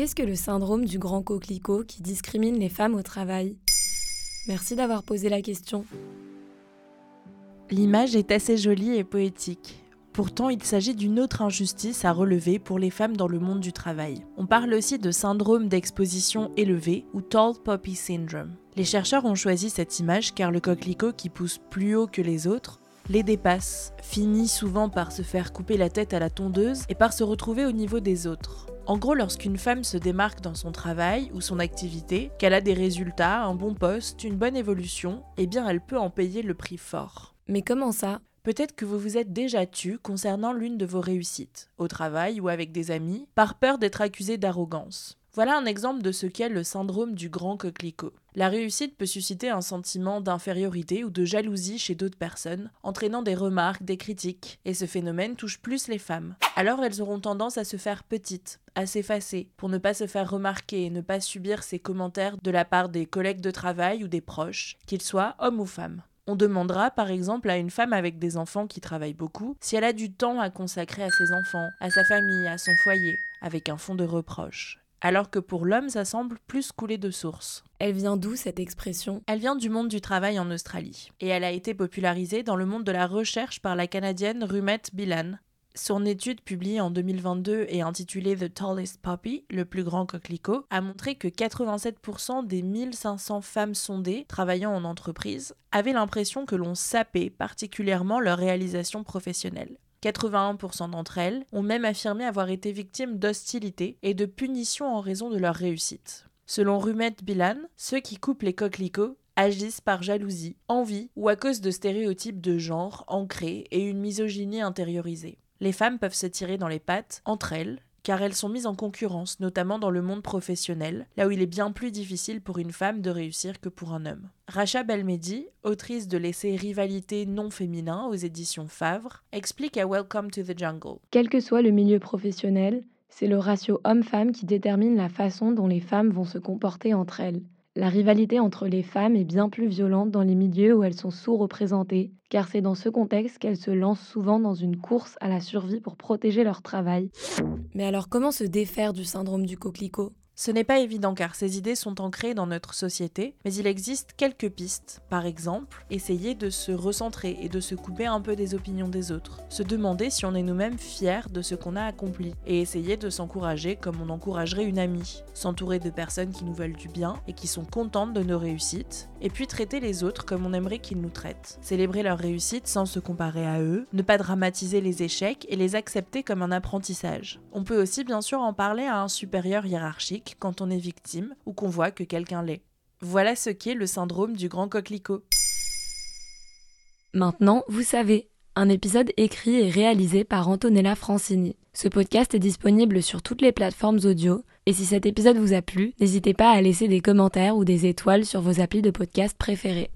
Qu'est-ce que le syndrome du grand coquelicot qui discrimine les femmes au travail? Merci d'avoir posé la question. L'image est assez jolie et poétique. Pourtant, il s'agit d'une autre injustice à relever pour les femmes dans le monde du travail. On parle aussi de syndrome d'exposition élevée ou tall poppy syndrome. Les chercheurs ont choisi cette image car le coquelicot qui pousse plus haut que les autres les dépasse, finit souvent par se faire couper la tête à la tondeuse et par se retrouver au niveau des autres. En gros, lorsqu'une femme se démarque dans son travail ou son activité, qu'elle a des résultats, un bon poste, une bonne évolution, eh bien elle peut en payer le prix fort. Mais comment ça? Peut-être que vous vous êtes déjà tu concernant l'une de vos réussites, au travail ou avec des amis, par peur d'être accusé d'arrogance. Voilà un exemple de ce qu'est le syndrome du grand coquelicot. La réussite peut susciter un sentiment d'infériorité ou de jalousie chez d'autres personnes, entraînant des remarques, des critiques, et ce phénomène touche plus les femmes. Alors elles auront tendance à se faire petites, à s'effacer, pour ne pas se faire remarquer et ne pas subir ces commentaires de la part des collègues de travail ou des proches, qu'ils soient hommes ou femmes. On demandera par exemple à une femme avec des enfants qui travaillent beaucoup si elle a du temps à consacrer à ses enfants, à sa famille, à son foyer, avec un fond de reproche alors que pour l'homme ça semble plus couler de source. Elle vient d'où cette expression? Elle vient du monde du travail en Australie, et elle a été popularisée dans le monde de la recherche par la Canadienne Rumette Bilan. Son étude publiée en 2022 et intitulée The Tallest Poppy, le plus grand coquelicot, a montré que 87% des 1500 femmes sondées travaillant en entreprise avaient l'impression que l'on sapait particulièrement leur réalisation professionnelle. 81% d'entre elles ont même affirmé avoir été victimes d'hostilité et de punitions en raison de leur réussite. Selon Rumette Bilan, ceux qui coupent les coquelicots agissent par jalousie, envie ou à cause de stéréotypes de genre ancrés et une misogynie intériorisée. Les femmes peuvent se tirer dans les pattes entre elles car elles sont mises en concurrence, notamment dans le monde professionnel, là où il est bien plus difficile pour une femme de réussir que pour un homme. Racha Belmedi, autrice de l'essai Rivalité non féminin aux éditions Favre, explique à Welcome to the Jungle. Quel que soit le milieu professionnel, c'est le ratio homme-femme qui détermine la façon dont les femmes vont se comporter entre elles. La rivalité entre les femmes est bien plus violente dans les milieux où elles sont sous-représentées, car c'est dans ce contexte qu'elles se lancent souvent dans une course à la survie pour protéger leur travail. Mais alors comment se défaire du syndrome du coquelicot? Ce n'est pas évident car ces idées sont ancrées dans notre société, mais il existe quelques pistes. Par exemple, essayer de se recentrer et de se couper un peu des opinions des autres. Se demander si on est nous-mêmes fiers de ce qu'on a accompli. Et essayer de s'encourager comme on encouragerait une amie. S'entourer de personnes qui nous veulent du bien et qui sont contentes de nos réussites. Et puis traiter les autres comme on aimerait qu'ils nous traitent. Célébrer leurs réussites sans se comparer à eux. Ne pas dramatiser les échecs et les accepter comme un apprentissage. On peut aussi bien sûr en parler à un supérieur hiérarchique quand on est victime ou qu'on voit que quelqu'un l'est. Voilà ce qu'est le syndrome du grand coquelicot. Maintenant, vous savez, un épisode écrit et réalisé par Antonella Francini. Ce podcast est disponible sur toutes les plateformes audio, et si cet épisode vous a plu, n'hésitez pas à laisser des commentaires ou des étoiles sur vos applis de podcast préférés.